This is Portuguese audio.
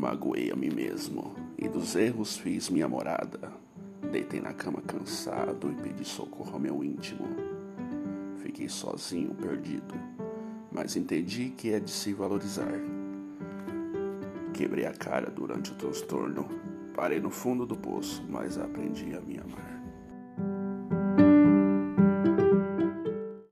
magoei a mim mesmo e dos erros fiz minha morada. Deitei na cama cansado e pedi socorro ao meu íntimo. Fiquei sozinho, perdido, mas entendi que é de se valorizar. Quebrei a cara durante o transtorno, parei no fundo do poço, mas aprendi a me amar.